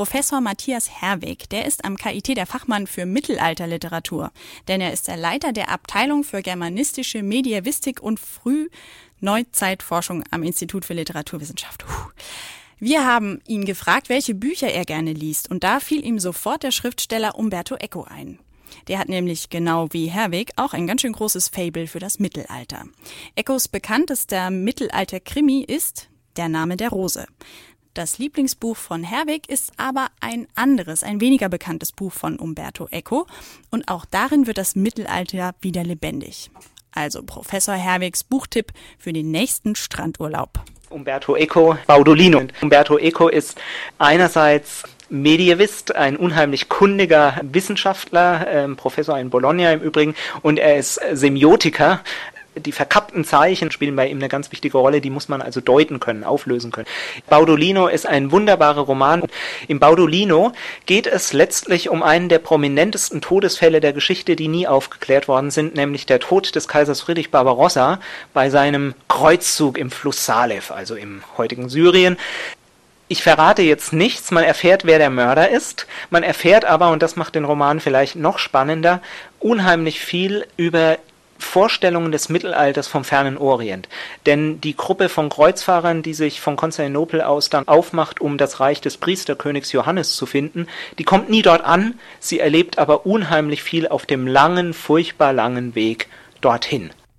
Professor Matthias Herweg, der ist am KIT der Fachmann für Mittelalterliteratur, denn er ist der Leiter der Abteilung für germanistische Medievistik und Frühneuzeitforschung am Institut für Literaturwissenschaft. Wir haben ihn gefragt, welche Bücher er gerne liest, und da fiel ihm sofort der Schriftsteller Umberto Eco ein. Der hat nämlich genau wie Herwig auch ein ganz schön großes Fable für das Mittelalter. Ecos bekanntester Mittelalter-Krimi ist Der Name der Rose. Das Lieblingsbuch von Herwig ist aber ein anderes, ein weniger bekanntes Buch von Umberto Eco und auch darin wird das Mittelalter wieder lebendig. Also Professor Herwigs Buchtipp für den nächsten Strandurlaub. Umberto Eco, Baudolino. Umberto Eco ist einerseits Medievist, ein unheimlich kundiger Wissenschaftler, ähm, Professor in Bologna im Übrigen, und er ist Semiotiker. Die verkappten Zeichen spielen bei ihm eine ganz wichtige Rolle, die muss man also deuten können, auflösen können. Baudolino ist ein wunderbarer Roman. Im Baudolino geht es letztlich um einen der prominentesten Todesfälle der Geschichte, die nie aufgeklärt worden sind, nämlich der Tod des Kaisers Friedrich Barbarossa bei seinem Kreuzzug im Fluss Salef, also im heutigen Syrien. Ich verrate jetzt nichts, man erfährt, wer der Mörder ist, man erfährt aber, und das macht den Roman vielleicht noch spannender, unheimlich viel über Vorstellungen des Mittelalters vom fernen Orient. Denn die Gruppe von Kreuzfahrern, die sich von Konstantinopel aus dann aufmacht, um das Reich des Priesterkönigs Johannes zu finden, die kommt nie dort an, sie erlebt aber unheimlich viel auf dem langen, furchtbar langen Weg dorthin.